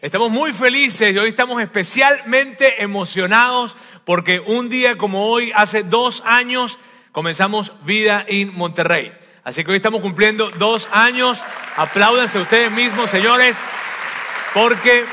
Estamos muy felices y hoy estamos especialmente emocionados porque un día como hoy, hace dos años, comenzamos Vida en Monterrey. Así que hoy estamos cumpliendo dos años. Apláudanse ustedes mismos, señores, porque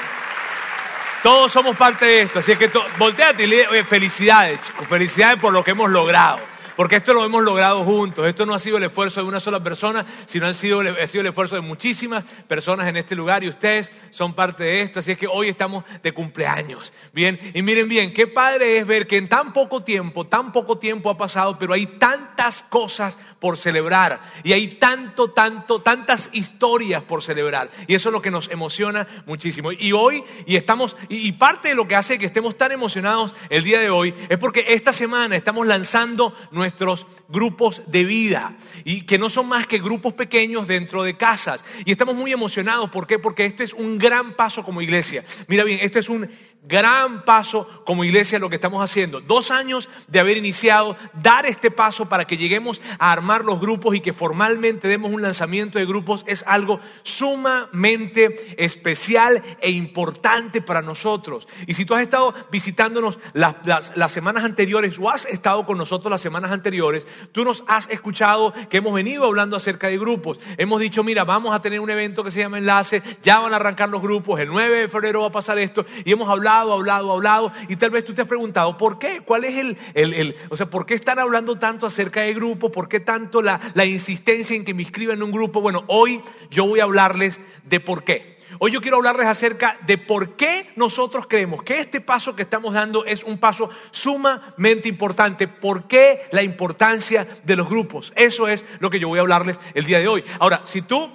todos somos parte de esto. Así que volteate y le felicidades, chicos, felicidades por lo que hemos logrado. Porque esto lo hemos logrado juntos. Esto no ha sido el esfuerzo de una sola persona, sino ha sido, sido el esfuerzo de muchísimas personas en este lugar y ustedes son parte de esto. Así es que hoy estamos de cumpleaños. Bien, y miren bien, qué padre es ver que en tan poco tiempo, tan poco tiempo ha pasado, pero hay tantas cosas por celebrar y hay tanto, tanto, tantas historias por celebrar. Y eso es lo que nos emociona muchísimo. Y hoy, y estamos, y parte de lo que hace que estemos tan emocionados el día de hoy es porque esta semana estamos lanzando nuestros grupos de vida y que no son más que grupos pequeños dentro de casas. Y estamos muy emocionados. ¿Por qué? Porque este es un gran paso como iglesia. Mira bien, este es un gran paso como iglesia lo que estamos haciendo. Dos años de haber iniciado, dar este paso para que lleguemos a armar los grupos y que formalmente demos un lanzamiento de grupos es algo sumamente especial e importante para nosotros. Y si tú has estado visitándonos las, las semanas anteriores o has estado con nosotros las semanas anteriores, tú nos has escuchado que hemos venido hablando acerca de grupos. Hemos dicho, mira, vamos a tener un evento que se llama Enlace, ya van a arrancar los grupos, el 9 de febrero va a pasar esto y hemos hablado hablado, hablado, hablado, y tal vez tú te has preguntado, ¿por qué? ¿Cuál es el, el, o sea, por qué están hablando tanto acerca de grupo? ¿Por qué tanto la, la insistencia en que me inscriban en un grupo? Bueno, hoy yo voy a hablarles de por qué. Hoy yo quiero hablarles acerca de por qué nosotros creemos que este paso que estamos dando es un paso sumamente importante. ¿Por qué la importancia de los grupos? Eso es lo que yo voy a hablarles el día de hoy. Ahora, si tú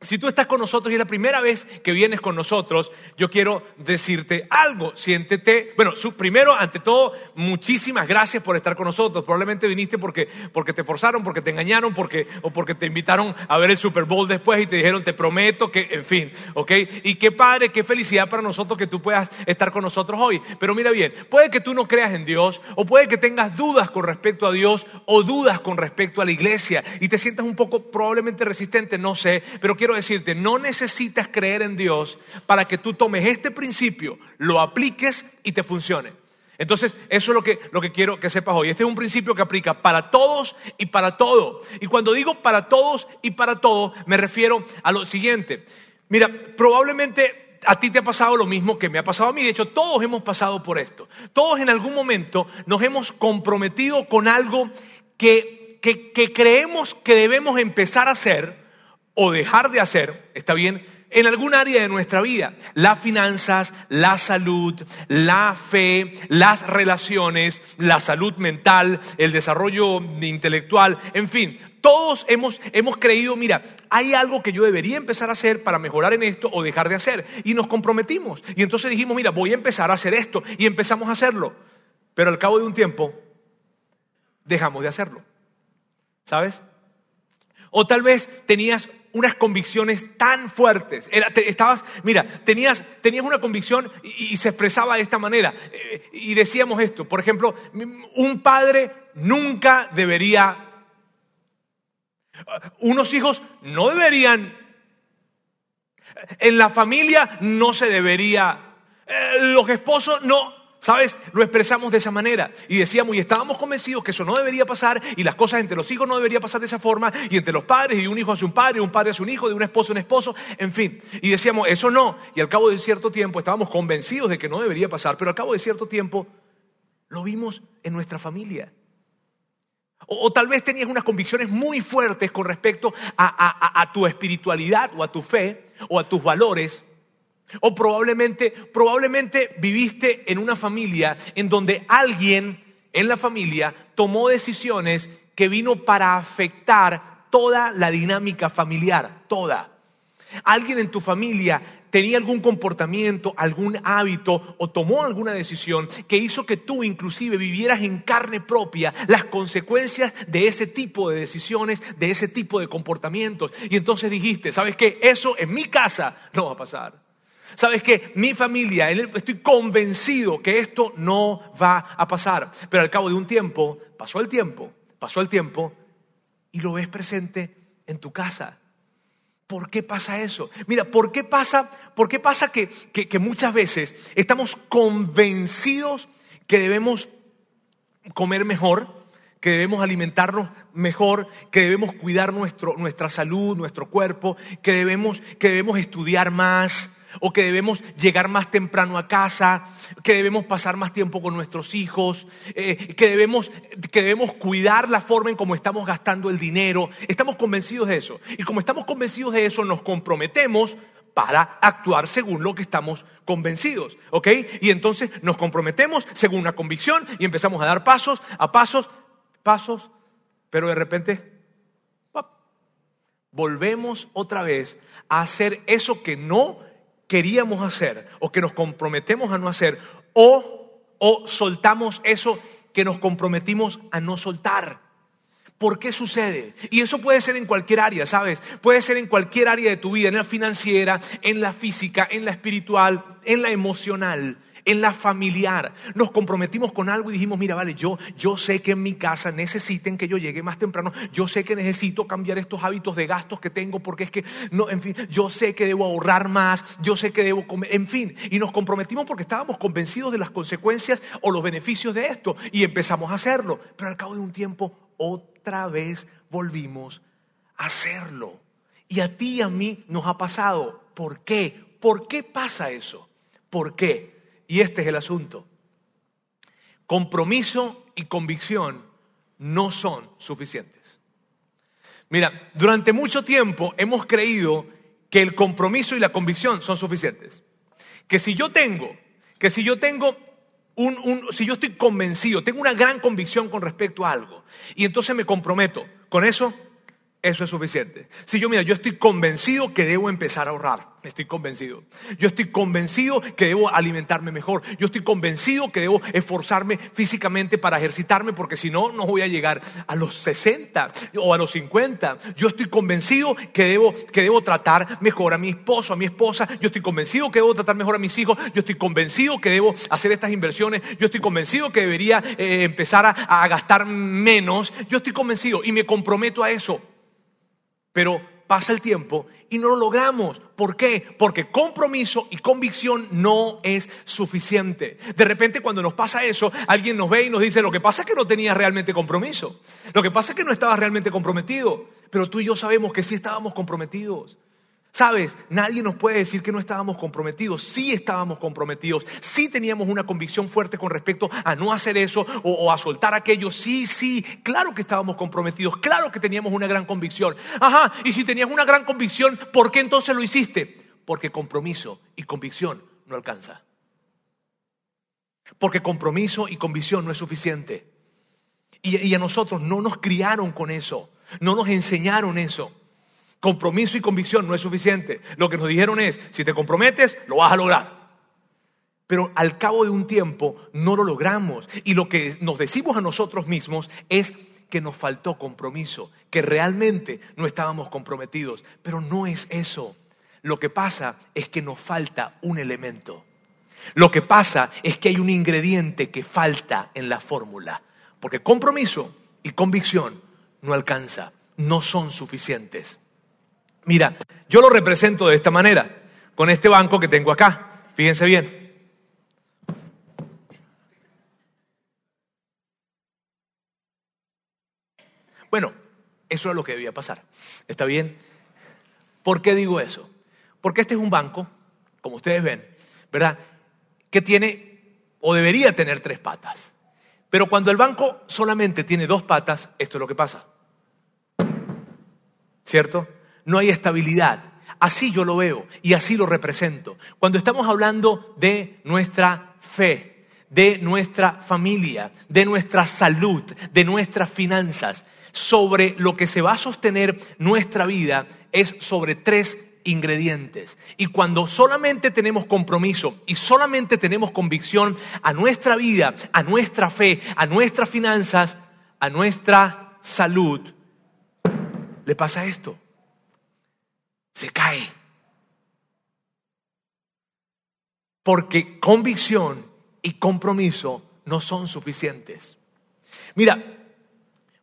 si tú estás con nosotros y es la primera vez que vienes con nosotros, yo quiero decirte algo. Siéntete, bueno, primero, ante todo, muchísimas gracias por estar con nosotros. Probablemente viniste porque, porque te forzaron, porque te engañaron, porque, o porque te invitaron a ver el Super Bowl después y te dijeron, te prometo que, en fin, ¿ok? Y qué padre, qué felicidad para nosotros que tú puedas estar con nosotros hoy. Pero mira bien, puede que tú no creas en Dios, o puede que tengas dudas con respecto a Dios, o dudas con respecto a la iglesia, y te sientas un poco probablemente resistente, no sé, pero quiero decirte, no necesitas creer en Dios para que tú tomes este principio, lo apliques y te funcione. Entonces, eso es lo que, lo que quiero que sepas hoy. Este es un principio que aplica para todos y para todo. Y cuando digo para todos y para todo, me refiero a lo siguiente. Mira, probablemente a ti te ha pasado lo mismo que me ha pasado a mí. De hecho, todos hemos pasado por esto. Todos en algún momento nos hemos comprometido con algo que, que creemos que debemos empezar a hacer o dejar de hacer, está bien, en algún área de nuestra vida. Las finanzas, la salud, la fe, las relaciones, la salud mental, el desarrollo intelectual, en fin, todos hemos, hemos creído, mira, hay algo que yo debería empezar a hacer para mejorar en esto o dejar de hacer. Y nos comprometimos. Y entonces dijimos, mira, voy a empezar a hacer esto. Y empezamos a hacerlo. Pero al cabo de un tiempo, dejamos de hacerlo. ¿Sabes? O tal vez tenías unas convicciones tan fuertes. estabas, mira, tenías, tenías una convicción y, se expresaba de esta manera. Eh, y decíamos esto, por ejemplo, un padre nunca debería, unos hijos no deberían, en la familia no se debería, eh, los esposos no, ¿Sabes? Lo expresamos de esa manera y decíamos y estábamos convencidos que eso no debería pasar y las cosas entre los hijos no deberían pasar de esa forma y entre los padres y un hijo hace un padre, un padre hace un hijo, de un esposo a un esposo, en fin. Y decíamos, eso no. Y al cabo de cierto tiempo estábamos convencidos de que no debería pasar, pero al cabo de cierto tiempo lo vimos en nuestra familia. O, tal vez tenías unas convicciones muy fuertes con respecto a tu espiritualidad o a tu fe o a tus valores o probablemente, probablemente viviste en una familia en donde alguien en la familia tomó decisiones que vino para afectar toda la dinámica familiar, toda. Alguien en tu familia tenía algún comportamiento, algún hábito o tomó alguna decisión que hizo que tú inclusive vivieras en carne propia las consecuencias de ese tipo de decisiones, de ese tipo de comportamientos. Y entonces dijiste, ¿sabes qué? Eso en mi casa no va a pasar. Sabes que mi familia, estoy convencido que esto no va a pasar. Pero al cabo de un tiempo, pasó el tiempo, pasó el tiempo y lo ves presente en tu casa. ¿Por qué pasa eso? Mira, ¿por qué pasa, por qué pasa que, que muchas veces estamos convencidos que debemos comer mejor, que debemos alimentarnos mejor, que debemos cuidar nuestro, nuestra salud, nuestro cuerpo, que debemos, que debemos estudiar más, o que debemos llegar más temprano a casa, que debemos pasar más tiempo con nuestros hijos, eh, que, debemos, que debemos cuidar la forma en cómo estamos gastando el dinero. Estamos convencidos de eso. Y como estamos convencidos de eso, nos comprometemos para actuar según lo que estamos convencidos, ¿ok? Y entonces nos comprometemos según una convicción y empezamos a dar pasos, a pasos, pasos, pero de repente volvemos otra vez a hacer eso que no queríamos hacer o que nos comprometemos a no hacer o, o soltamos eso que nos comprometimos a no soltar. ¿Por qué sucede? Y eso puede ser en cualquier área, ¿sabes? Puede ser en cualquier área de tu vida, en la financiera, en la física, en la espiritual, en la emocional en la familiar. Nos comprometimos con algo y dijimos, mira, vale, yo, yo sé que en mi casa necesiten que yo llegue más temprano, yo sé que necesito cambiar estos hábitos de gastos que tengo porque es que, no, en fin, yo sé que debo ahorrar más, yo sé que debo comer, en fin, y nos comprometimos porque estábamos convencidos de las consecuencias o los beneficios de esto y empezamos a hacerlo, pero al cabo de un tiempo otra vez volvimos a hacerlo. Y a ti y a mí nos ha pasado. ¿Por qué? ¿Por qué pasa eso? ¿Por qué? Y este es el asunto. Compromiso y convicción no son suficientes. Mira, durante mucho tiempo hemos creído que el compromiso y la convicción son suficientes. Que si yo tengo, que si yo tengo un, si yo estoy convencido, tengo una gran convicción con respecto a algo, y entonces me comprometo con eso, eso es suficiente. Si yo, mira, yo estoy convencido que debo empezar a ahorrar. Estoy convencido. Yo estoy convencido que debo alimentarme mejor. Yo estoy convencido que debo esforzarme físicamente para ejercitarme porque si no, no voy a llegar a los 60 o a los 50. Yo estoy convencido que debo, que debo tratar mejor a mi esposo, a mi esposa. Yo estoy convencido que debo tratar mejor a mis hijos. Yo estoy convencido que debo hacer estas inversiones. Yo estoy convencido que debería eh, empezar a gastar menos. Yo estoy convencido y me comprometo a eso. Pero pasa el tiempo y no lo logramos. ¿Por qué? Porque compromiso y convicción no es suficiente. De repente cuando nos pasa eso, alguien nos ve y nos dice, lo que pasa es que no tenías realmente compromiso. Lo que pasa es que no estabas realmente comprometido. Pero tú y yo sabemos que sí estábamos comprometidos. Sabes, nadie nos puede decir que no estábamos comprometidos. Sí estábamos comprometidos. Sí teníamos una convicción fuerte con respecto a no hacer eso o, a soltar aquello. Sí, sí, claro que estábamos comprometidos. Claro que teníamos una gran convicción. Ajá, y si tenías una gran convicción, ¿por qué entonces lo hiciste? Porque compromiso y convicción no alcanza. Porque compromiso y convicción no es suficiente. y a nosotros no nos criaron con eso. No nos enseñaron eso. Compromiso y convicción no es suficiente. Lo que nos dijeron es, si te comprometes, lo vas a lograr. Pero al cabo de un tiempo no lo logramos. Y lo que nos decimos a nosotros mismos es que nos faltó compromiso, que realmente no estábamos comprometidos. Pero no es eso. Lo que pasa es que nos falta un elemento. Lo que pasa es que hay un ingrediente que falta en la fórmula. Porque compromiso y convicción no alcanza, no son suficientes. Mira, yo lo represento de esta manera, con este banco que tengo acá. Fíjense bien. Bueno, eso es lo que debía pasar. ¿Está bien? ¿Por qué digo eso? Porque este es un banco, como ustedes ven, ¿verdad? Que tiene o debería tener tres patas. Pero cuando el banco solamente tiene dos patas, esto es lo que pasa. ¿Cierto? No hay estabilidad. Así yo lo veo y así lo represento. Cuando estamos hablando de nuestra fe, de nuestra familia, de nuestra salud, de nuestras finanzas, sobre lo que se va a sostener nuestra vida es sobre tres ingredientes. Y cuando solamente tenemos compromiso y solamente tenemos convicción a nuestra vida, a nuestra fe, a nuestras finanzas, a nuestra salud, le pasa esto se cae. Porque convicción y compromiso no son suficientes. Mira,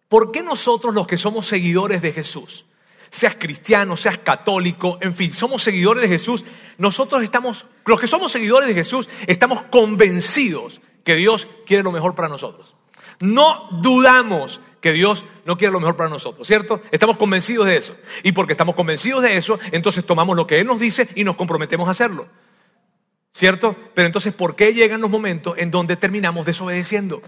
¿por qué nosotros los que somos seguidores de Jesús seas cristiano, seas católico, en fin, somos seguidores de Jesús. Nosotros estamos, los que somos seguidores de Jesús, estamos convencidos que Dios quiere lo mejor para nosotros. No dudamos que Dios no quiere lo mejor para nosotros, ¿cierto? Estamos convencidos de eso. Y porque estamos convencidos de eso, entonces tomamos lo que Él nos dice y nos comprometemos a hacerlo. ¿Cierto? Pero entonces, ¿por qué llegan los momentos en donde terminamos desobedeciendo?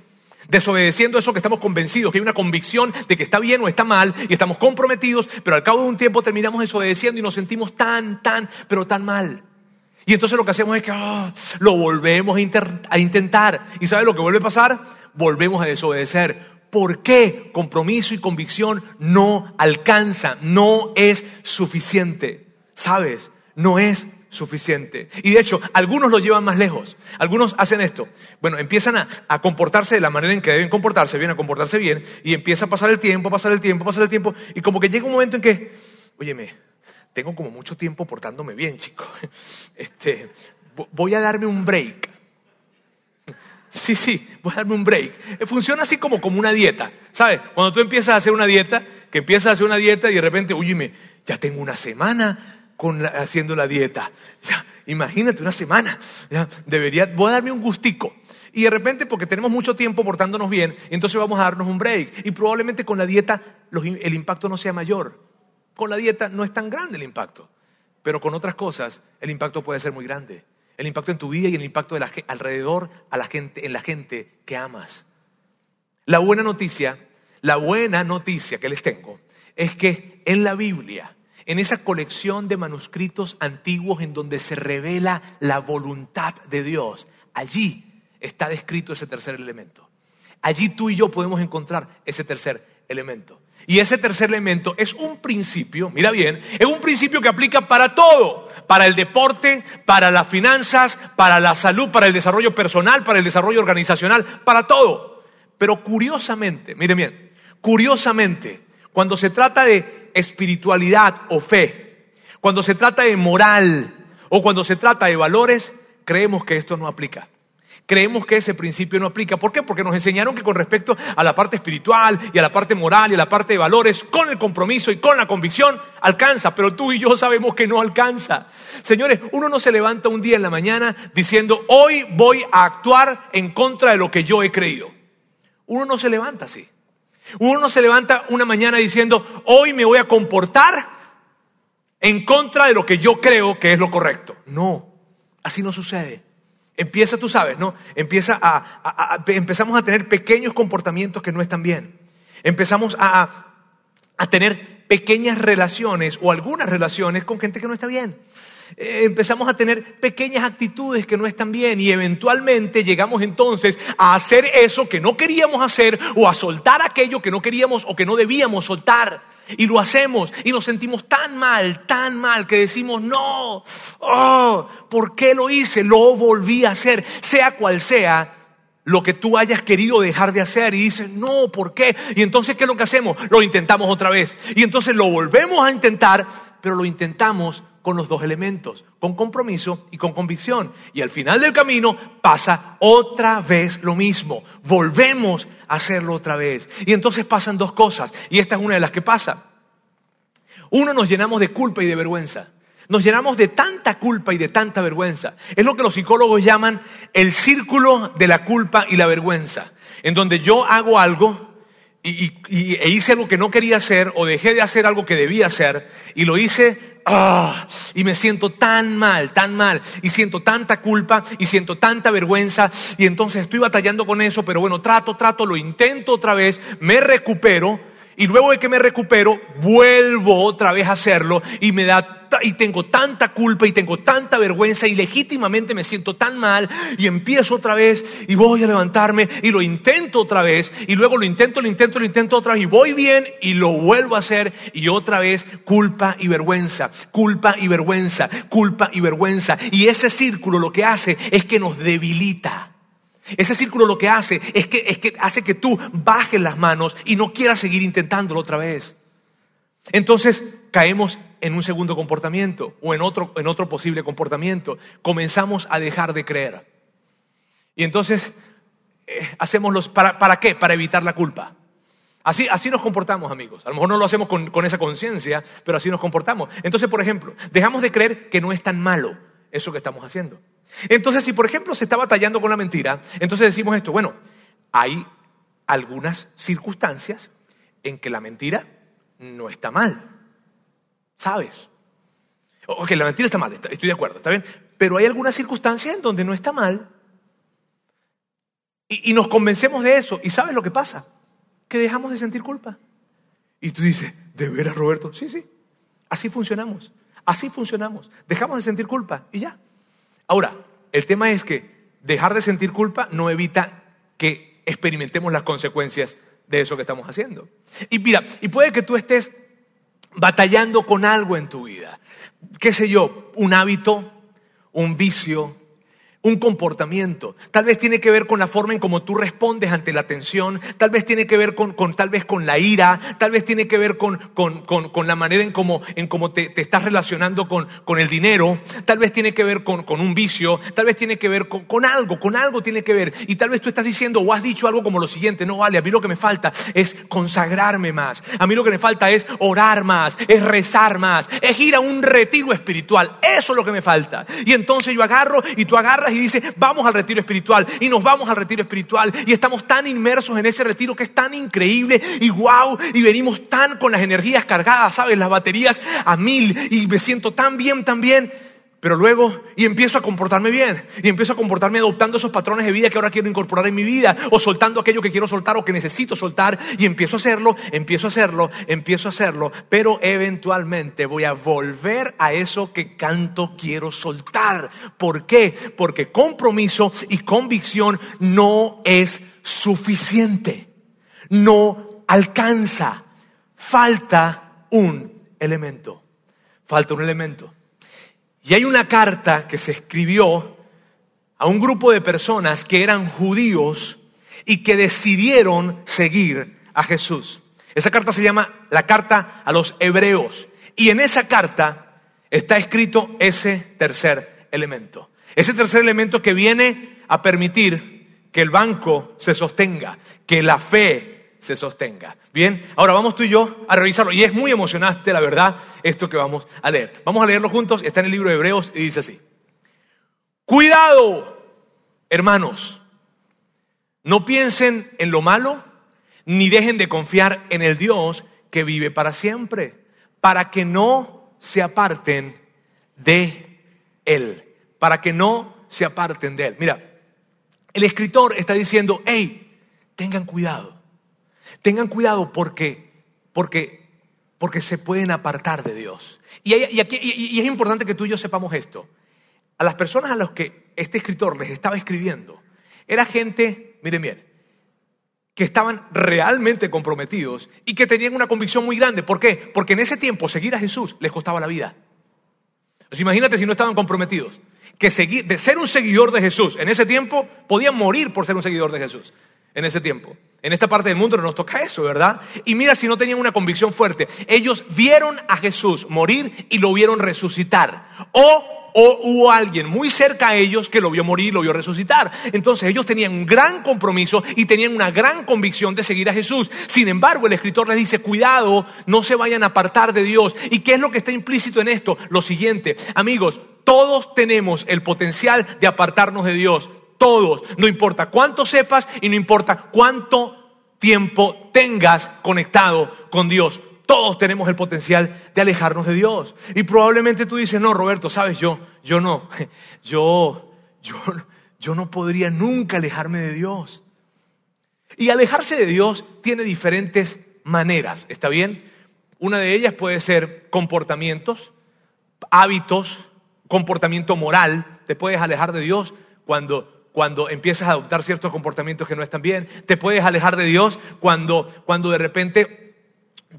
Desobedeciendo eso que estamos convencidos, que hay una convicción de que está bien o está mal y estamos comprometidos, pero al cabo de un tiempo terminamos desobedeciendo y nos sentimos tan, tan, pero tan mal. Y entonces lo que hacemos es que ah, lo volvemos a, a intentar. ¿Y sabe lo que vuelve a pasar? Volvemos a desobedecer. ¿Por qué compromiso y convicción no alcanza, no es suficiente? ¿Sabes? No es suficiente. Y de hecho, algunos lo llevan más lejos. Algunos hacen esto. Bueno, empiezan a, comportarse de la manera en que deben comportarse, bien, a comportarse bien, y empieza a pasar el tiempo, pasar el tiempo, pasar el tiempo, y como que llega un momento en que, óyeme, tengo como mucho tiempo portándome bien, chico. Este, voy a darme un break. Sí, sí, voy a darme un break. Funciona así como, como una dieta. ¿Sabes? Cuando tú empiezas a hacer una dieta, que empiezas a hacer una dieta y de repente, óyeme, ya tengo una semana haciendo la dieta. Ya, imagínate una semana. Ya, debería, voy a darme un gustico. Y de repente, porque tenemos mucho tiempo portándonos bien, entonces vamos a darnos un break. Y probablemente con la dieta el impacto no sea mayor. Con la dieta no es tan grande el impacto. Pero con otras cosas el impacto puede ser muy grande. El impacto en tu vida y el impacto de la, alrededor a la gente, en la gente que amas. La buena noticia, la buena noticia que les tengo es que en la Biblia en esa colección de manuscritos antiguos en donde se revela la voluntad de Dios. Allí está descrito ese tercer elemento. Allí tú y yo podemos encontrar ese tercer elemento. Y ese tercer elemento es un principio, mira bien, es un principio que aplica para todo, para el deporte, para las finanzas, para la salud, para el desarrollo personal, para el desarrollo organizacional, para todo. Pero curiosamente, mire bien, curiosamente, cuando se trata de espiritualidad o fe, cuando se trata de moral o cuando se trata de valores, creemos que esto no aplica. Creemos que ese principio no aplica. ¿Por qué? Porque nos enseñaron que con respecto a la parte espiritual y a la parte moral y a la parte de valores, con el compromiso y con la convicción, alcanza. Pero tú y yo sabemos que no alcanza. Señores, uno no se levanta un día en la mañana diciendo, hoy voy a actuar en contra de lo que yo he creído. Uno no se levanta así. Uno no se levanta una mañana diciendo, hoy me voy a comportar en contra de lo que yo creo que es lo correcto. No, así no sucede. Empieza, tú sabes, ¿no? Empieza a, empezamos a tener pequeños comportamientos que no están bien. Empezamos a, a tener pequeñas relaciones o algunas relaciones con gente que no está bien. Eh, empezamos a tener pequeñas actitudes que no están bien y eventualmente llegamos entonces a hacer eso que no queríamos hacer o a soltar aquello que no queríamos o que no debíamos soltar. Y lo hacemos y nos sentimos tan mal, tan mal que decimos, no, oh, ¿por qué lo hice? Lo volví a hacer, sea cual sea lo que tú hayas querido dejar de hacer y dices, no, ¿por qué? Y entonces, ¿qué es lo que hacemos? Lo intentamos otra vez. Y entonces lo volvemos a intentar, pero lo intentamos con los dos elementos, con compromiso y con convicción. Y al final del camino pasa otra vez lo mismo. Volvemos a hacerlo otra vez. Y entonces pasan dos cosas. Y esta es una de las que pasa. Uno, nos llenamos de culpa y de vergüenza. Nos llenamos de tanta culpa y de tanta vergüenza. Es lo que los psicólogos llaman el círculo de la culpa y la vergüenza. En donde yo hago algo y, e hice algo que no quería hacer o dejé de hacer algo que debía hacer y lo hice Ah, y me siento tan mal, tan mal, y siento tanta culpa, y siento tanta vergüenza, y entonces estoy batallando con eso, pero bueno, trato, trato, lo intento otra vez, me recupero, y luego de que me recupero, vuelvo otra vez a hacerlo y me da y tengo tanta culpa y tengo tanta vergüenza y legítimamente me siento tan mal y empiezo otra vez y voy a levantarme y lo intento otra vez y luego lo intento, lo intento, lo intento otra vez y voy bien y lo vuelvo a hacer y otra vez culpa y vergüenza, culpa y vergüenza, culpa y vergüenza. Y ese círculo lo que hace es que nos debilita. Ese círculo lo que hace es que, es que hace que tú bajes las manos y no quieras seguir intentándolo otra vez. Entonces caemos en un segundo comportamiento o en otro, en otro posible comportamiento. Comenzamos a dejar de creer. Y entonces eh, hacemos los, ¿para, ¿para qué? Para evitar la culpa. Así, así nos comportamos, amigos. A lo mejor no lo hacemos con, con esa conciencia, pero así nos comportamos. Entonces, por ejemplo, dejamos de creer que no es tan malo eso que estamos haciendo. Entonces, si por ejemplo se está batallando con la mentira, entonces decimos esto, bueno, hay algunas circunstancias en que la mentira no está mal. ¿Sabes? Ok, la mentira está mal, estoy de acuerdo, ¿está bien? Pero hay algunas circunstancias en donde no está mal. Y, y nos convencemos de eso. ¿Y sabes lo que pasa? Que dejamos de sentir culpa. Y tú dices, ¿de veras, Roberto? Sí, sí. Así funcionamos. Así funcionamos. Dejamos de sentir culpa y ya. Ahora, el tema es que dejar de sentir culpa no evita que experimentemos las consecuencias de eso que estamos haciendo. Y mira, y puede que tú estés batallando con algo en tu vida. ¿Qué sé yo? Un hábito, un vicio, un comportamiento. Tal vez tiene que ver con la forma en cómo tú respondes ante la tensión, tal vez tiene que ver con, tal vez con la ira, tal vez tiene que ver con, con, la manera en cómo, en te, te, estás relacionando con, con el dinero, tal vez tiene que ver con, un vicio, tal vez tiene que ver con, algo, con algo tiene que ver. Y tal vez tú estás diciendo o has dicho algo como lo siguiente, no vale, a mí lo que me falta es consagrarme más, a mí lo que me falta es orar más, es rezar más, es ir a un retiro espiritual, eso es lo que me falta. Y entonces yo agarro y tú agarras dice, vamos al retiro espiritual. Y nos vamos al retiro espiritual. Y estamos tan inmersos en ese retiro que es tan increíble y wow. Y venimos tan con las energías cargadas, ¿sabes? Las baterías a mil. Y me siento tan bien, tan bien. Pero luego, y empiezo a comportarme bien, y empiezo a comportarme adoptando esos patrones de vida que ahora quiero incorporar en mi vida, o soltando aquello que quiero soltar o que necesito soltar, y empiezo a hacerlo, empiezo a hacerlo, empiezo a hacerlo, pero eventualmente voy a volver a eso que canto quiero soltar. ¿Por qué? Porque compromiso y convicción no es suficiente, no alcanza, falta un elemento, falta un elemento. Y hay una carta que se escribió a un grupo de personas que eran judíos y que decidieron seguir a Jesús. Esa carta se llama la carta a los hebreos. Y en esa carta está escrito ese tercer elemento. Ese tercer elemento que viene a permitir que el banco se sostenga, que la fe se sostenga. Bien, ahora vamos tú y yo a revisarlo. Y es muy emocionante, la verdad, esto que vamos a leer. Vamos a leerlo juntos. Está en el libro de Hebreos y dice así. Cuidado, hermanos. No piensen en lo malo, ni dejen de confiar en el Dios que vive para siempre, para que no se aparten de Él, para que no se aparten de Él. Mira, el escritor está diciendo, hey, tengan cuidado. Tengan cuidado porque, porque, porque se pueden apartar de Dios. Y, y, es importante que tú y yo sepamos esto. A las personas a las que este escritor les estaba escribiendo, era gente, miren bien, que estaban realmente comprometidos y que tenían una convicción muy grande. ¿Por qué? Porque en ese tiempo seguir a Jesús les costaba la vida. Imagínate si no estaban comprometidos. Que seguir, de ser un seguidor de Jesús en ese tiempo podían morir por ser un seguidor de Jesús en ese tiempo. En esta parte del mundo no nos toca eso, ¿verdad? Y mira si no tenían una convicción fuerte. Ellos vieron a Jesús morir y lo vieron resucitar. O, o hubo alguien muy cerca a ellos que lo vio morir y lo vio resucitar. Entonces ellos tenían un gran compromiso y tenían una gran convicción de seguir a Jesús. Sin embargo, el escritor les dice, cuidado, no se vayan a apartar de Dios. ¿Y qué es lo que está implícito en esto? Lo siguiente, amigos, todos tenemos el potencial de apartarnos de Dios todos, no importa cuánto sepas y no importa cuánto tiempo tengas conectado con Dios. Todos tenemos el potencial de alejarnos de Dios. Y probablemente tú dices, no, Roberto, sabes, yo, yo no, yo, yo, yo no podría nunca alejarme de Dios. Y alejarse de Dios tiene diferentes maneras, ¿está bien? Una de ellas puede ser comportamientos, hábitos, comportamiento moral. Te puedes alejar de Dios cuando cuando empiezas a adoptar ciertos comportamientos que no están bien. Te puedes alejar de Dios cuando, cuando de repente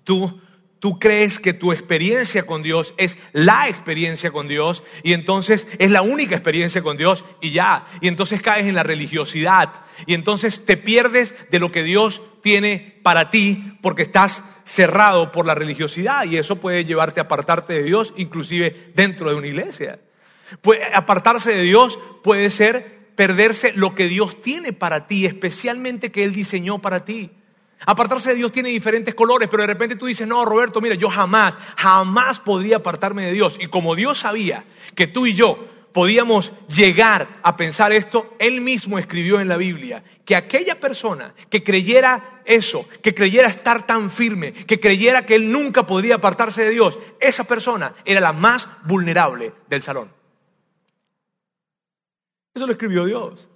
tú, tú crees que tu experiencia con Dios es la experiencia con Dios y entonces es la única experiencia con Dios y ya. Y entonces caes en la religiosidad y entonces te pierdes de lo que Dios tiene para ti porque estás cerrado por la religiosidad y eso puede llevarte a apartarte de Dios inclusive dentro de una iglesia. apartarse de Dios puede ser perderse lo que Dios tiene para ti, especialmente que Él diseñó para ti. Apartarse de Dios tiene diferentes colores, pero de repente tú dices, no, Roberto, mira, yo jamás, jamás podría apartarme de Dios. Y como Dios sabía que tú y yo podíamos llegar a pensar esto, Él mismo escribió en la Biblia que aquella persona que creyera eso, que creyera estar tan firme, que creyera que Él nunca podría apartarse de Dios, esa persona era la más vulnerable del salón. Eso lo escribió Dios.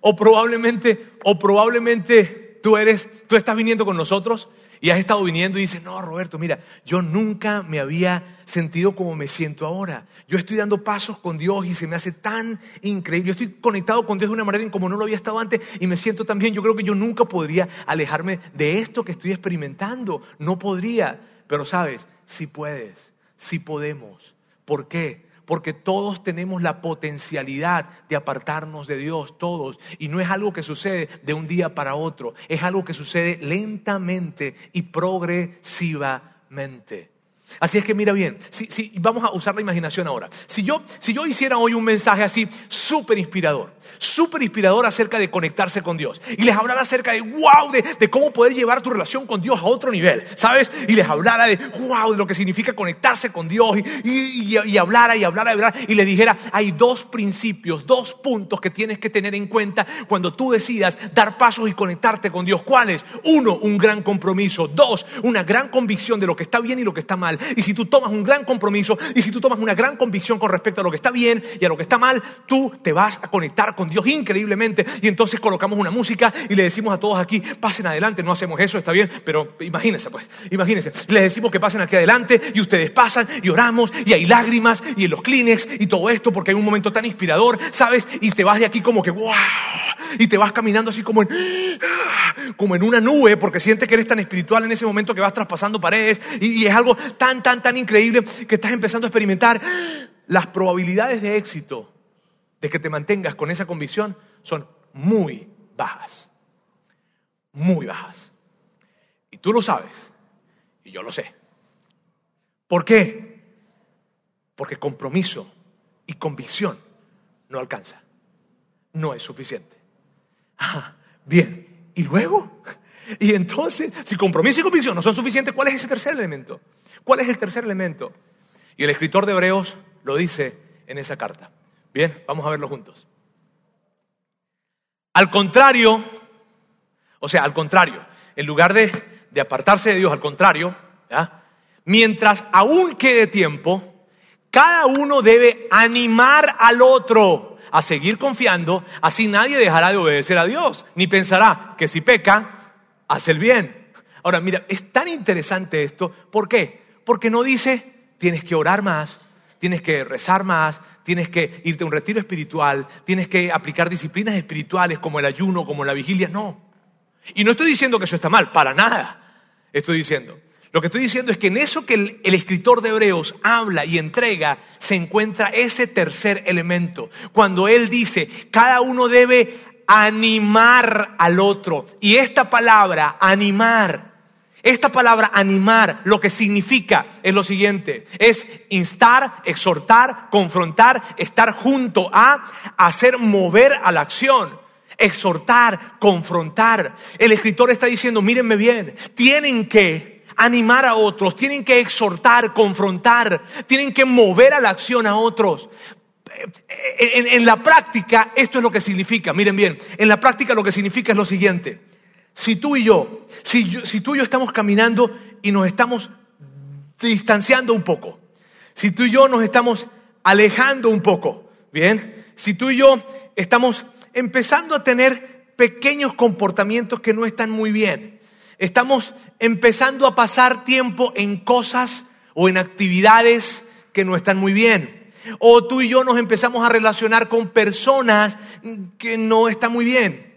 O probablemente, o probablemente tú eres, tú estás viniendo con nosotros y has estado viniendo y dices, no, Roberto, mira, yo nunca me había sentido como me siento ahora. Yo estoy dando pasos con Dios y se me hace tan increíble. Yo estoy conectado con Dios de una manera como no lo había estado antes y me siento tan bien. Yo creo que yo nunca podría alejarme de esto que estoy experimentando. No podría. Pero sabes, si puedes, si podemos. ¿Por qué? Porque todos tenemos la potencialidad de apartarnos de Dios, todos. Y no es algo que sucede de un día para otro, es algo que sucede lentamente y progresivamente. Así es que mira bien, si, vamos a usar la imaginación ahora. Si yo, si yo hiciera hoy un mensaje así súper inspirador, súper inspirador acerca de conectarse con Dios, y les hablara acerca de wow, de, cómo poder llevar tu relación con Dios a otro nivel, ¿sabes? Y les hablara de wow, de lo que significa conectarse con Dios, y, y, hablara y hablara y hablara, y les dijera, hay dos principios, dos puntos que tienes que tener en cuenta cuando tú decidas dar pasos y conectarte con Dios. ¿Cuáles? Uno, un gran compromiso. Dos, una gran convicción de lo que está bien y lo que está y si tú tomas un gran compromiso y si tú tomas una gran convicción con respecto a lo que está bien y a lo que está mal, tú te vas a conectar con Dios increíblemente. Y entonces colocamos una música y le decimos a todos aquí, pasen adelante, no hacemos eso, está bien, pero imagínense pues, imagínense. Les decimos que pasen aquí adelante y ustedes pasan y oramos y hay lágrimas y en los Kleenex y todo esto porque hay un momento tan inspirador, ¿sabes? Y te vas de aquí como que, wow, y te vas caminando así como en, como en una nube porque sientes que eres tan espiritual en ese momento que vas traspasando paredes y, y es algo tan tan, tan, increíble que estás empezando a experimentar, las probabilidades de éxito de que te mantengas con esa convicción son muy bajas. Muy bajas. Y tú lo sabes. Y yo lo sé. ¿Por qué? Porque compromiso y convicción no alcanza. No es suficiente. Ah, bien. ¿Y luego? Y entonces, si compromiso y convicción no son suficientes, ¿cuál es ese tercer elemento? ¿Cuál es el tercer elemento? Y el escritor de Hebreos lo dice en esa carta. Bien, vamos a verlo juntos. Al contrario, o sea, al contrario, en lugar de, apartarse de Dios, al contrario, mientras aún quede tiempo, cada uno debe animar al otro a seguir confiando, así nadie dejará de obedecer a Dios, ni pensará que si peca, hace el bien. Ahora, mira, es tan interesante esto, ¿por qué? Porque no dice, tienes que orar más, tienes que rezar más, tienes que irte a un retiro espiritual, tienes que aplicar disciplinas espirituales como el ayuno, como la vigilia. No. Y no estoy diciendo que eso está mal, para nada. Estoy diciendo. Lo que estoy diciendo es que en eso que el, el, escritor de Hebreos habla y entrega se encuentra ese tercer elemento. Cuando él dice, cada uno debe animar al otro. Y esta palabra, animar, esta palabra animar lo que significa es lo siguiente, es instar, exhortar, confrontar, estar junto a, hacer mover a la acción. Exhortar, confrontar. El escritor está diciendo, mírenme bien, tienen que animar a otros, tienen que exhortar, confrontar, tienen que mover a la acción a otros. En, en, la práctica, esto es lo que significa, miren bien, en la práctica lo que significa es lo siguiente si tú y yo, si, tú y yo estamos caminando y nos estamos distanciando un poco, si tú y yo nos estamos alejando un poco, ¿bien? Si tú y yo estamos empezando a tener pequeños comportamientos que no están muy bien, estamos empezando a pasar tiempo en cosas o en actividades que no están muy bien, o tú y yo nos empezamos a relacionar con personas que no están muy bien.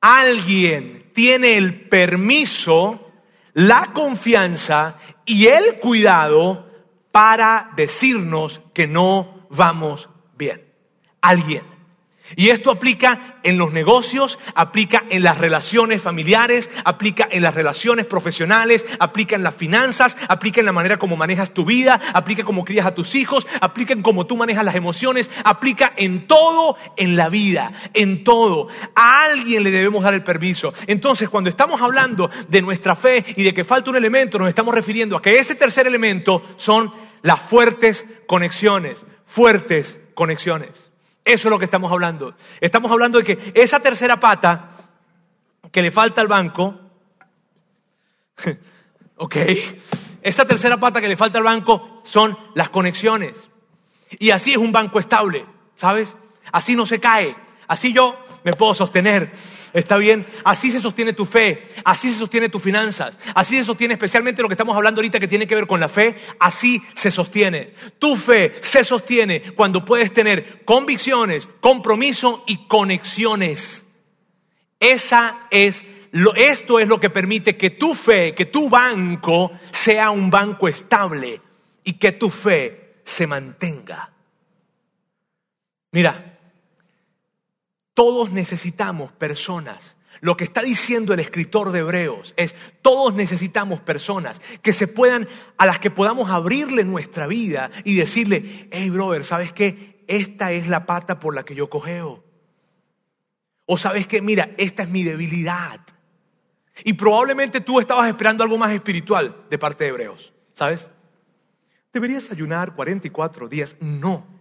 Alguien tiene el permiso, la confianza y el cuidado para decirnos que no vamos bien. Alguien. Y esto aplica en los negocios, aplica en las relaciones familiares, aplica en las relaciones profesionales, aplica en las finanzas, aplica en la manera como manejas tu vida, aplica como crías a tus hijos, aplica en cómo tú manejas las emociones, aplica en todo en la vida, en todo. A alguien le debemos dar el permiso. Entonces, cuando estamos hablando de nuestra fe y de que falta un elemento, nos estamos refiriendo a que ese tercer elemento son las fuertes conexiones, fuertes conexiones. Eso es lo que estamos hablando. Estamos hablando de que esa tercera pata que le falta al banco, ok, esa tercera pata que le falta al banco son las conexiones. Y así es un banco estable, ¿sabes? Así no se cae. Así yo me puedo sostener. ¿Está bien? Así se sostiene tu fe, así se sostiene tus finanzas, así se sostiene especialmente lo que estamos hablando ahorita que tiene que ver con la fe, así se sostiene. Tu fe se sostiene cuando puedes tener convicciones, compromiso y conexiones. Esa es esto es lo que permite que tu fe, que tu banco sea un banco estable y que tu fe se mantenga. Mira, todos necesitamos personas. Lo que está diciendo el escritor de Hebreos es, todos necesitamos personas que se puedan, a las que podamos abrirle nuestra vida y decirle, hey brother, ¿sabes qué? Esta es la pata por la que yo cogeo. O sabes qué, mira, esta es mi debilidad. Y probablemente tú estabas esperando algo más espiritual de parte de Hebreos, ¿sabes? ¿Deberías ayunar 44 días? No.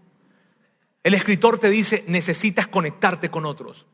El escritor te dice, necesitas conectarte con otros.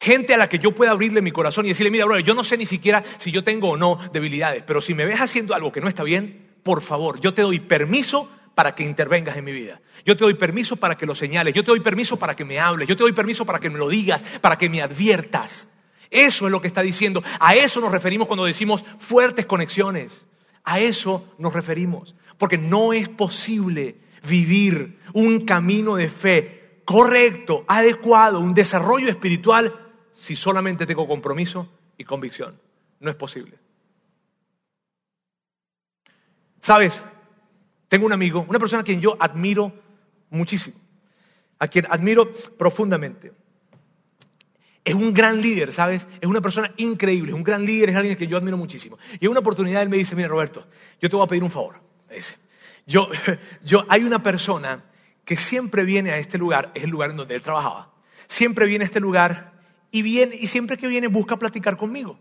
Gente a la que yo pueda abrirle mi corazón y decirle, mira, bro, yo no sé ni siquiera si yo tengo o no debilidades, pero si me ves haciendo algo que no está bien, por favor, yo te doy permiso para que intervengas en mi vida. Yo te doy permiso para que lo señales. Yo te doy permiso para que me hables. Yo te doy permiso para que me lo digas, para que me adviertas. Eso es lo que está diciendo. A eso nos referimos cuando decimos fuertes conexiones. A eso nos referimos, porque no es posible vivir un camino de fe correcto, adecuado, un desarrollo espiritual si solamente tengo compromiso y convicción. No es posible. ¿Sabes? Tengo un amigo, una persona a quien yo admiro muchísimo, a quien admiro profundamente es un gran líder, ¿sabes? Es una persona increíble, es un gran líder, es alguien que yo admiro muchísimo. Y en una oportunidad él me dice, mira Roberto, yo te voy a pedir un favor. dice, yo, yo, hay una persona que siempre viene a este lugar, es el lugar en donde él trabajaba, siempre viene a este lugar y, viene, y siempre que viene busca platicar conmigo.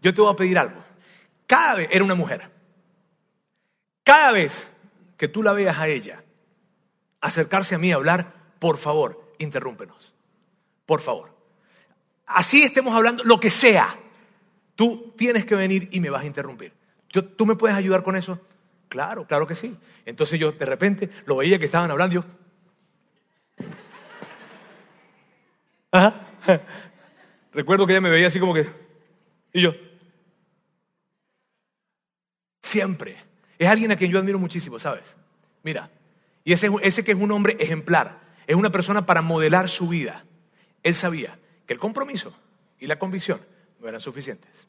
Yo te voy a pedir algo. Cada vez, era una mujer, cada vez que tú la veas a ella acercarse a mí a hablar, por favor, interrúmpenos. Por favor así estemos hablando, lo que sea, tú tienes que venir y me vas a interrumpir. ¿Tú me puedes ayudar con eso? Claro, claro que sí. Entonces yo de repente lo veía que estaban hablando yo. Recuerdo que ella me veía así como que... Y yo. Siempre. Es alguien a quien yo admiro muchísimo, ¿sabes? Mira, y ese, ese que es un hombre ejemplar, es una persona para modelar su vida. Él sabía que el compromiso y la convicción no eran suficientes,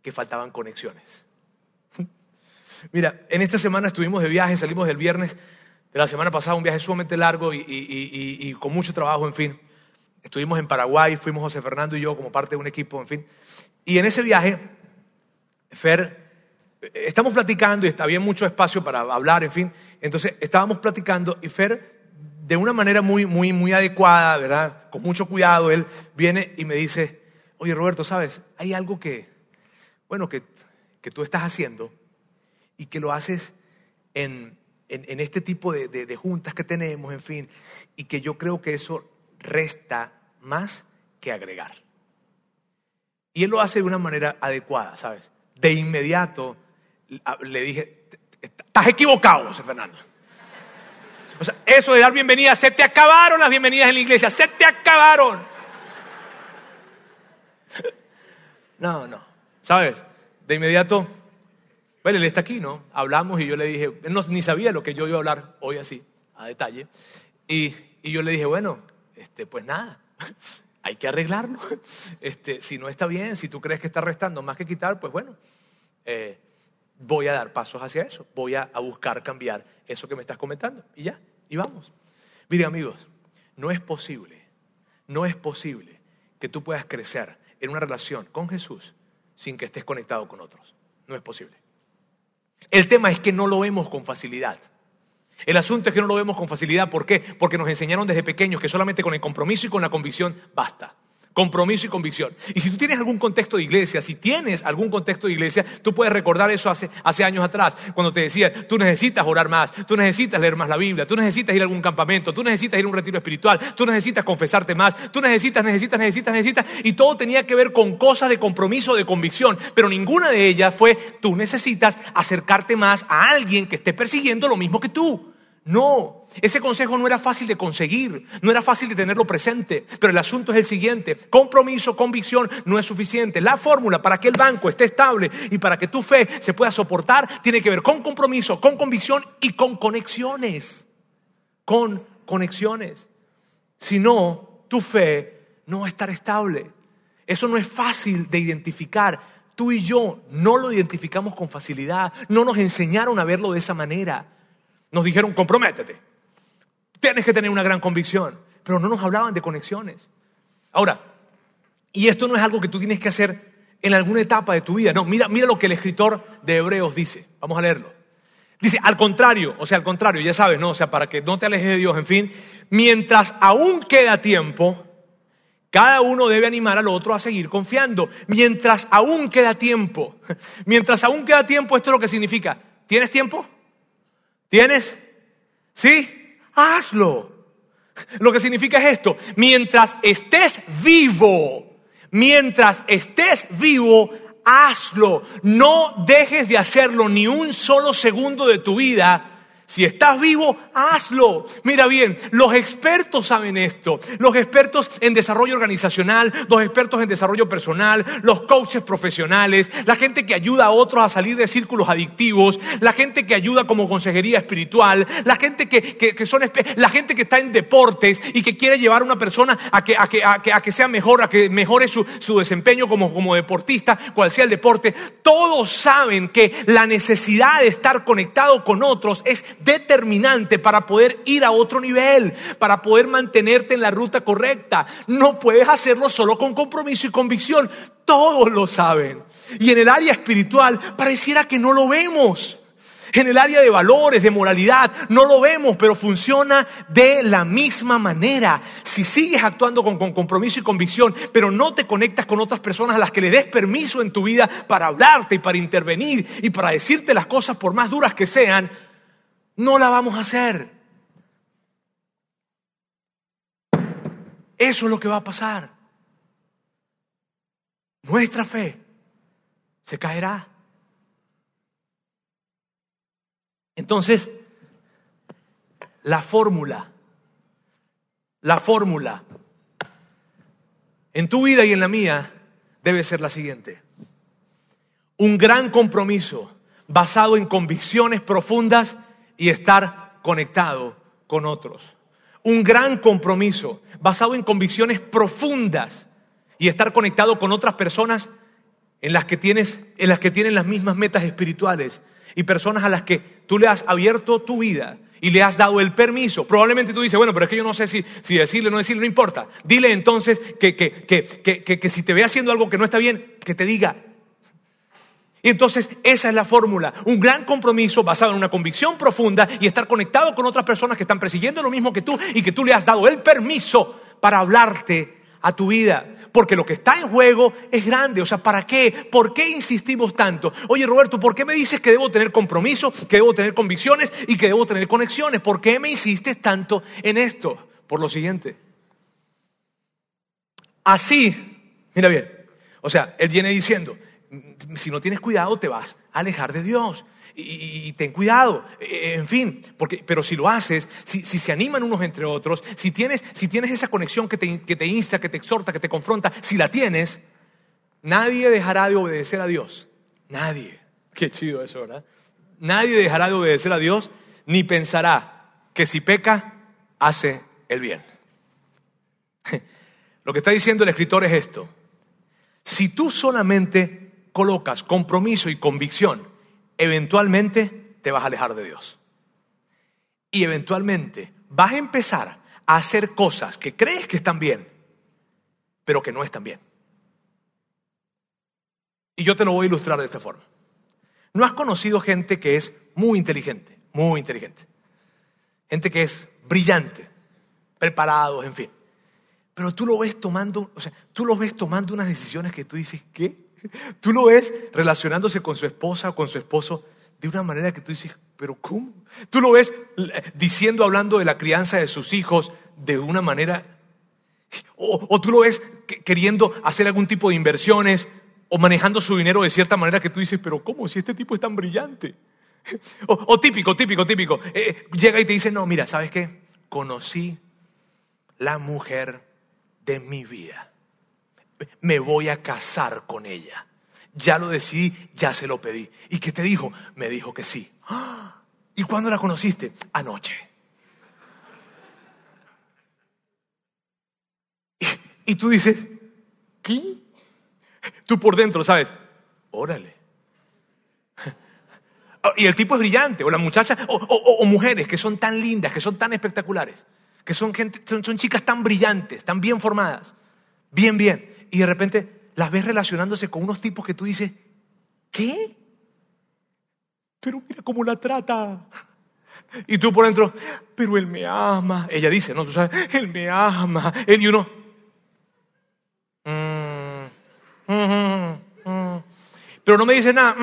que faltaban conexiones. Mira, en esta semana estuvimos de viaje, salimos del viernes de la semana pasada, un viaje sumamente largo y, con mucho trabajo, en fin. Estuvimos en Paraguay, fuimos José Fernando y yo como parte de un equipo, en fin. Y en ese viaje, Fer, estamos platicando y había mucho espacio para hablar, en fin. Entonces estábamos platicando y Fer de una manera muy, muy, muy adecuada, ¿verdad? Con mucho cuidado, él viene y me dice, oye Roberto, ¿sabes? Hay algo que, bueno, que, tú estás haciendo y que lo haces en, este tipo de, de, juntas que tenemos, en fin, y que yo creo que eso resta más que agregar. Y él lo hace de una manera adecuada, ¿sabes? De inmediato le dije, estás equivocado, José Fernando. Eso de dar bienvenidas, se te acabaron las bienvenidas en la iglesia, se te acabaron. No, no. ¿Sabes? De inmediato, bueno, él está aquí, ¿no? Hablamos y yo le dije, él no, ni sabía lo que yo iba a hablar hoy así, a detalle. Y, yo le dije, bueno, este, pues nada, hay que arreglarlo. Este, si no está bien, si tú crees que está restando más que quitar, pues bueno, eh, voy a dar pasos hacia eso, voy a, a buscar cambiar eso que me estás comentando. Y ya, y vamos. Mire amigos, no es posible, no es posible que tú puedas crecer en una relación con Jesús sin que estés conectado con otros. No es posible. El tema es que no lo vemos con facilidad. El asunto es que no lo vemos con facilidad. ¿Por qué? Porque nos enseñaron desde pequeños que solamente con el compromiso y con la convicción basta. Compromiso y convicción. Y si tú tienes algún contexto de iglesia, si tienes algún contexto de iglesia, tú puedes recordar eso hace, hace años atrás, cuando te decía, tú necesitas orar más, tú necesitas leer más la Biblia, tú necesitas ir a algún campamento, tú necesitas ir a un retiro espiritual, tú necesitas confesarte más, tú necesitas, necesitas, necesitas, necesitas, y todo tenía que ver con cosas de compromiso, de convicción, pero ninguna de ellas fue, tú necesitas acercarte más a alguien que esté persiguiendo lo mismo que tú. No, ese consejo no era fácil de conseguir, no era fácil de tenerlo presente, pero el asunto es el siguiente, compromiso, convicción no es suficiente. La fórmula para que el banco esté estable y para que tu fe se pueda soportar tiene que ver con compromiso, con convicción y con conexiones, con conexiones. Si no, tu fe no va a estar estable. Eso no es fácil de identificar. Tú y yo no lo identificamos con facilidad, no nos enseñaron a verlo de esa manera. Nos dijeron, comprométete. Tienes que tener una gran convicción. Pero no nos hablaban de conexiones. Ahora, y esto no es algo que tú tienes que hacer en alguna etapa de tu vida. No, mira, mira lo que el escritor de Hebreos dice. Vamos a leerlo. Dice, al contrario, o sea, al contrario, ya sabes, ¿no? O sea, para que no te alejes de Dios, en fin, mientras aún queda tiempo, cada uno debe animar al otro a seguir confiando. Mientras aún queda tiempo. Mientras aún queda tiempo, esto es lo que significa. ¿Tienes tiempo? ¿Tienes? ¿Sí? Hazlo. Lo que significa es esto. Mientras estés vivo, mientras estés vivo, hazlo. No dejes de hacerlo ni un solo segundo de tu vida si estás vivo, hazlo. Mira bien, los expertos saben esto. Los expertos en desarrollo organizacional, los expertos en desarrollo personal, los coaches profesionales, la gente que ayuda a otros a salir de círculos adictivos, la gente que ayuda como consejería espiritual, la gente que, son, la gente que está en deportes y que quiere llevar a una persona a que, a que, a que, sea mejor, a que mejore su, su desempeño como, como deportista, cual sea el deporte. Todos saben que la necesidad de estar conectado con otros es determinante para poder ir a otro nivel, para poder mantenerte en la ruta correcta. No puedes hacerlo solo con compromiso y convicción. Todos lo saben. Y en el área espiritual pareciera que no lo vemos. En el área de valores, de moralidad, no lo vemos, pero funciona de la misma manera. Si sigues actuando con, compromiso y convicción, pero no te conectas con otras personas a las que le des permiso en tu vida para hablarte y para intervenir y para decirte las cosas por más duras que sean, no la vamos a hacer. Eso es lo que va a pasar. Nuestra fe se caerá. Entonces, la fórmula, la fórmula en tu vida y en la mía debe ser la siguiente. Un gran compromiso basado en convicciones profundas y estar conectado con otros. Un gran compromiso basado en convicciones profundas y estar conectado con otras personas en las que tienes en las que tienen las mismas metas espirituales y personas a las que tú le has abierto tu vida y le has dado el permiso. Probablemente tú dices, bueno, pero es que yo no sé si, si decirle o no decirle, no importa. Dile entonces que, que, que, que si te ve haciendo algo que no está bien, que te diga, y entonces esa es la fórmula, un gran compromiso basado en una convicción profunda y estar conectado con otras personas que están persiguiendo lo mismo que tú y que tú le has dado el permiso para hablarte a tu vida. Porque lo que está en juego es grande. O sea, ¿para qué? ¿Por qué insistimos tanto? Oye, Roberto, ¿por qué me dices que debo tener compromiso, que debo tener convicciones y que debo tener conexiones? ¿Por qué me insistes tanto en esto? Por lo siguiente. Así, mira bien, o sea, él viene diciendo, si no tienes cuidado te vas a alejar de Dios. Y, ten cuidado, eh, en fin, porque, pero si lo haces, si, se animan unos entre otros, si tienes, si tienes esa conexión que te, que te insta, que te exhorta, que te confronta, si la tienes, nadie dejará de obedecer a Dios. Nadie. Qué chido eso, ¿verdad? Nadie dejará de obedecer a Dios ni pensará que si peca, hace el bien. Lo que está diciendo el escritor es esto. Si tú solamente colocas compromiso y convicción eventualmente te vas a alejar de Dios. Y eventualmente vas a empezar a hacer cosas que crees que están bien, pero que no están bien. Y yo te lo voy a ilustrar de esta forma. ¿No has conocido gente que es muy inteligente, muy inteligente? Gente que es brillante, preparados, en fin. Pero tú lo ves tomando, o sea, tú lo ves tomando unas decisiones que tú dices, ¿qué? Tú lo ves relacionándose con su esposa o con su esposo de una manera que tú dices, pero ¿cómo? Tú lo ves diciendo, hablando de la crianza de sus hijos de una manera, o, tú lo ves queriendo hacer algún tipo de inversiones o manejando su dinero de cierta manera que tú dices, pero ¿cómo? Si este tipo es tan brillante. O, típico, típico, típico. Eh, llega y te dice, no, mira, ¿sabes qué? Conocí la mujer de mi vida. Me voy a casar con ella. Ya lo decidí, ya se lo pedí. ¿Y qué te dijo? Me dijo que sí. ¿Y cuándo la conociste? Anoche. Y, tú dices, ¿qué? Tú por dentro, ¿sabes? Órale. Y el tipo es brillante, o la muchacha, o, mujeres que son tan lindas, que son tan espectaculares, que son, gente, son, chicas tan brillantes, tan bien formadas, bien, bien. Y de repente las ves relacionándose con unos tipos que tú dices, ¿qué? Pero mira cómo la trata. Y tú por dentro, pero él me ama. Ella dice, no, tú sabes, él me ama. Él y uno, Pero no me dice nada.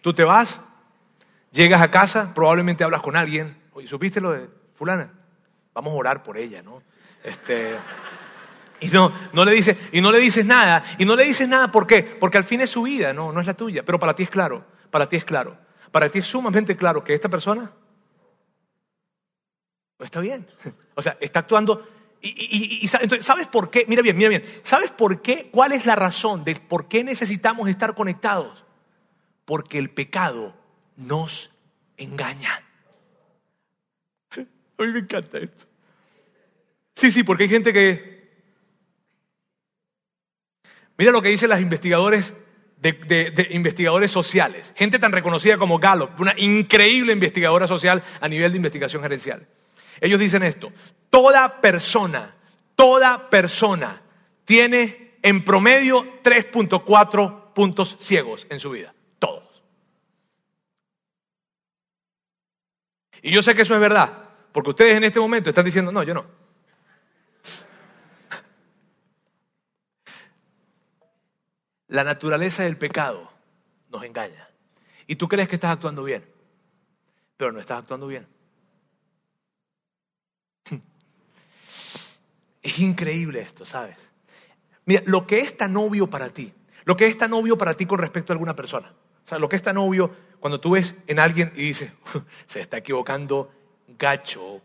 Tú te vas, llegas a casa, probablemente hablas con alguien. Oye, ¿supiste lo de fulana? Vamos a orar por ella, ¿no? Este, y no, no le dices, y no le dices nada. Y no le dices nada, ¿por qué? Porque al fin es su vida, no, no es la tuya. Pero para ti es claro, para ti es claro. Para ti es sumamente claro que esta persona no está bien. O sea, está actuando y, entonces, ¿sabes por qué? Mira bien, mira bien. ¿Sabes por qué? ¿Cuál es la razón de por qué necesitamos estar conectados? Porque el pecado nos engaña. A mí me encanta esto. Sí, sí, porque hay gente que... Mira lo que dicen los investigadores de, investigadores sociales. Gente tan reconocida como Gallup, una increíble investigadora social a nivel de investigación gerencial. Ellos dicen esto, toda persona, toda persona tiene en promedio 3.4 puntos ciegos en su vida. Todos. Y yo sé que eso es verdad, porque ustedes en este momento están diciendo, no, yo no. La naturaleza del pecado nos engaña. Y tú crees que estás actuando bien, pero no estás actuando bien. Es increíble esto, ¿sabes? Mira, lo que es tan obvio para ti, lo que es tan obvio para ti con respecto a alguna persona, o sea, lo que es tan obvio cuando tú ves en alguien y dices, se está equivocando gacho,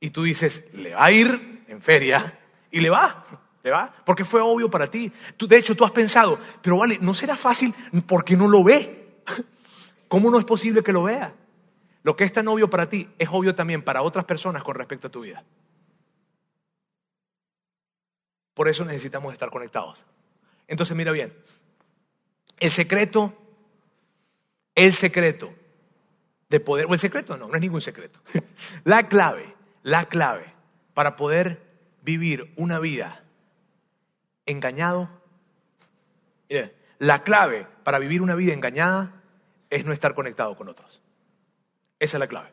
y tú dices, le va a ir en feria, y le va, va, porque fue obvio para ti. Tú, de hecho, tú has pensado, pero vale, ¿no será fácil porque no lo ve? ¿Cómo no es posible que lo vea? Lo que es tan obvio para ti es obvio también para otras personas con respecto a tu vida. Por eso necesitamos estar conectados. Entonces mira bien, el secreto, el secreto de poder, o el secreto no, no es ningún secreto. La clave, la clave para poder vivir una vida engañado, la clave para vivir una vida engañada es no estar conectado con otros. Esa es la clave.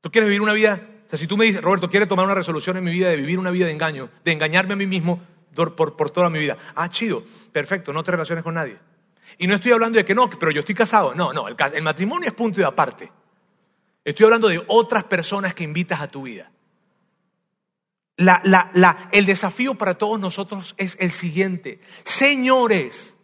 ¿Tú quieres vivir una vida o sea, si tú me dices, Roberto, quiere tomar una resolución en mi vida de vivir una vida de engaño, de engañarme a mí mismo por, toda mi vida. Ah, chido, perfecto, no te relaciones con nadie. Y no estoy hablando de que no, pero yo estoy casado. No, no, el, matrimonio es punto de aparte. Estoy hablando de otras personas que invitas a tu vida. El desafío para todos nosotros es el siguiente. Señores,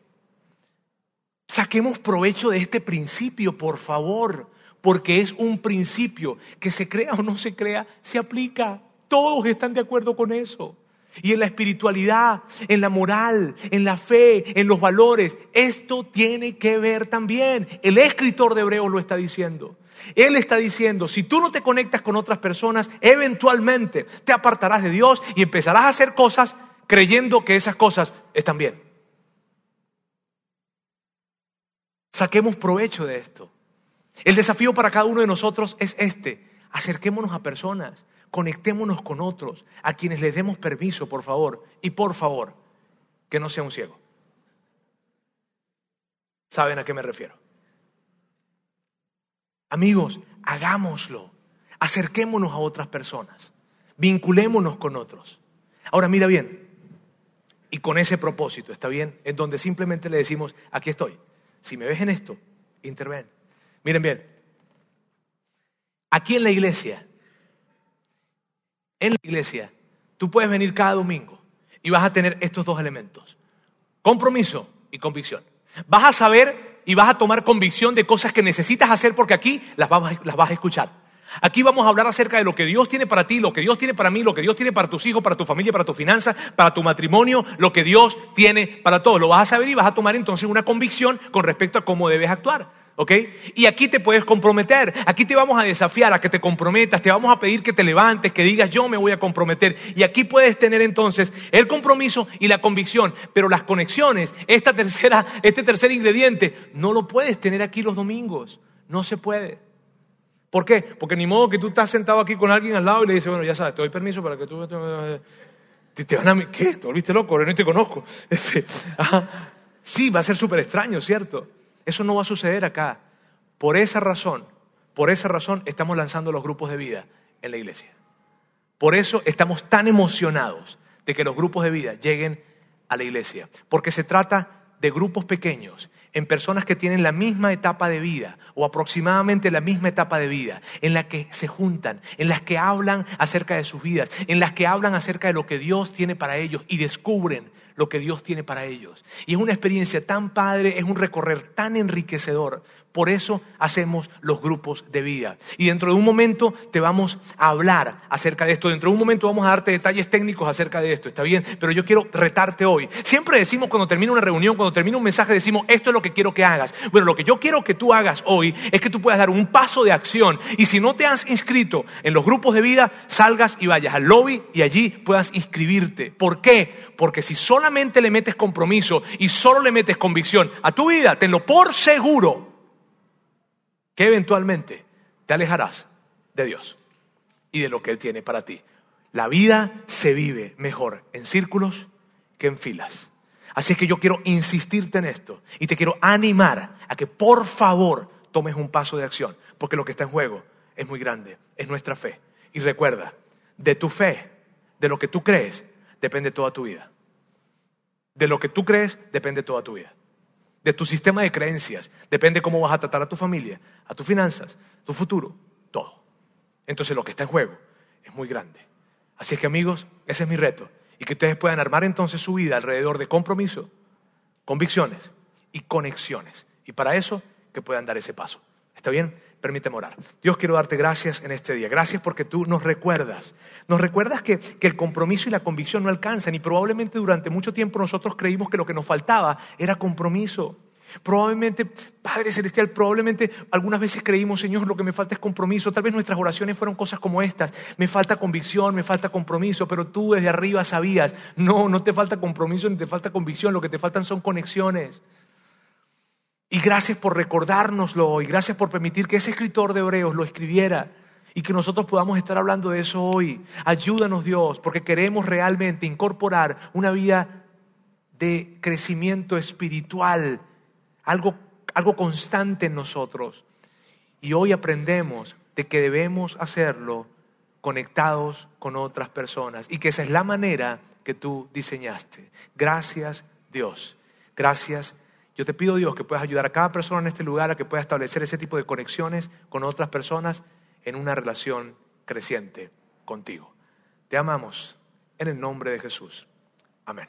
saquemos provecho de este principio, por favor porque es un principio que se crea o no se crea, se aplica. Todos están de acuerdo con eso. Y en la espiritualidad, en la moral, en la fe, en los valores, esto tiene que ver también. El escritor de Hebreos lo está diciendo. Él está diciendo, si tú no te conectas con otras personas, eventualmente te apartarás de Dios y empezarás a hacer cosas creyendo que esas cosas están bien. Saquemos provecho de esto. El desafío para cada uno de nosotros es este. Acerquémonos a personas, conectémonos con otros, a quienes les demos permiso, por favor, y por favor, que no sea un ciego. ¿Saben a qué me refiero? Amigos, hagámoslo. Acerquémonos a otras personas. Vinculémonos con otros. Ahora mira bien, y con ese propósito, ¿está bien? En donde simplemente le decimos, aquí estoy. Si me ves en esto, interven. Miren bien, aquí en la iglesia, en la iglesia, tú puedes venir cada domingo y vas a tener estos dos elementos, compromiso y convicción. Vas a saber y vas a tomar convicción de cosas que necesitas hacer porque aquí las vas, a escuchar. Aquí vamos a hablar acerca de lo que Dios tiene para ti, lo que Dios tiene para mí, lo que Dios tiene para tus hijos, para tu familia, para tu finanzas, para tu matrimonio, lo que Dios tiene para todos. Lo vas a saber y vas a tomar entonces una convicción con respecto a cómo debes actuar. ¿Ok? Y aquí te puedes comprometer, aquí te vamos a desafiar a que te comprometas, te vamos a pedir que te levantes, que digas yo me voy a comprometer. Y aquí puedes tener entonces el compromiso y la convicción, pero las conexiones, esta tercera, este tercer ingrediente, no lo puedes tener aquí los domingos, no se puede. ¿Por qué? Porque ni modo que tú estás sentado aquí con alguien al lado y le dices, bueno, ya sabes, te doy permiso para que tú... Te, van a... ¿Qué? ¿Te volviste loco? No te conozco. Este, sí, va a ser súper extraño, ¿cierto? Eso no va a suceder acá. Por esa razón, por esa razón estamos lanzando los grupos de vida en la iglesia. Por eso estamos tan emocionados de que los grupos de vida lleguen a la iglesia. Porque se trata de grupos pequeños en personas que tienen la misma etapa de vida o aproximadamente la misma etapa de vida, en la que se juntan, en las que hablan acerca de sus vidas, en las que hablan acerca de lo que Dios tiene para ellos y descubren lo que Dios tiene para ellos. Y es una experiencia tan padre, es un recorrer tan enriquecedor, por eso hacemos los grupos de vida. Y dentro de un momento te vamos a hablar acerca de esto. Dentro de un momento vamos a darte detalles técnicos acerca de esto. ¿Está bien? Pero yo quiero retarte hoy. Siempre decimos cuando termina una reunión, cuando termina un mensaje, decimos, esto es lo que quiero que hagas. Bueno, lo que yo quiero que tú hagas hoy es que tú puedas dar un paso de acción. Y si no te has inscrito en los grupos de vida, salgas y vayas al lobby y allí puedas inscribirte. ¿Por qué? Porque si solamente le metes compromiso y solo le metes convicción a tu vida, tenlo por seguro que eventualmente te alejarás de Dios y de lo que Él tiene para ti. La vida se vive mejor en círculos que en filas. Así es que yo quiero insistirte en esto y te quiero animar a que por favor tomes un paso de acción, porque lo que está en juego es muy grande, es nuestra fe. Y recuerda, de tu fe, de lo que tú crees, depende toda tu vida. De lo que tú crees, depende toda tu vida de tu sistema de creencias. Depende cómo vas a tratar a tu familia, a tus finanzas, tu futuro, todo. Entonces lo que está en juego es muy grande. Así es que amigos, ese es mi reto. Y que ustedes puedan armar entonces su vida alrededor de compromiso, convicciones y conexiones. Y para eso, que puedan dar ese paso. ¿Está bien? Permíteme orar. Dios, quiero darte gracias en este día. Gracias porque tú nos recuerdas. Nos recuerdas que, que, el compromiso y la convicción no alcanzan y probablemente durante mucho tiempo nosotros creímos que lo que nos faltaba era compromiso. Probablemente, Padre Celestial, probablemente algunas veces creímos, Señor, lo que me falta es compromiso. Tal vez nuestras oraciones fueron cosas como estas. Me falta convicción, me falta compromiso, pero tú desde arriba sabías, no, no te falta compromiso ni te falta convicción, lo que te faltan son conexiones. Y gracias por recordárnoslo y gracias por permitir que ese escritor de Hebreos lo escribiera y que nosotros podamos estar hablando de eso hoy. Ayúdanos Dios, porque queremos realmente incorporar una vida de crecimiento espiritual, algo, algo constante en nosotros. Y hoy aprendemos de que debemos hacerlo conectados con otras personas y que esa es la manera que tú diseñaste. Gracias Dios. Gracias yo te pido, Dios, que puedas ayudar a cada persona en este lugar a que pueda establecer ese tipo de conexiones con otras personas en una relación creciente contigo. Te amamos en el nombre de Jesús. Amén.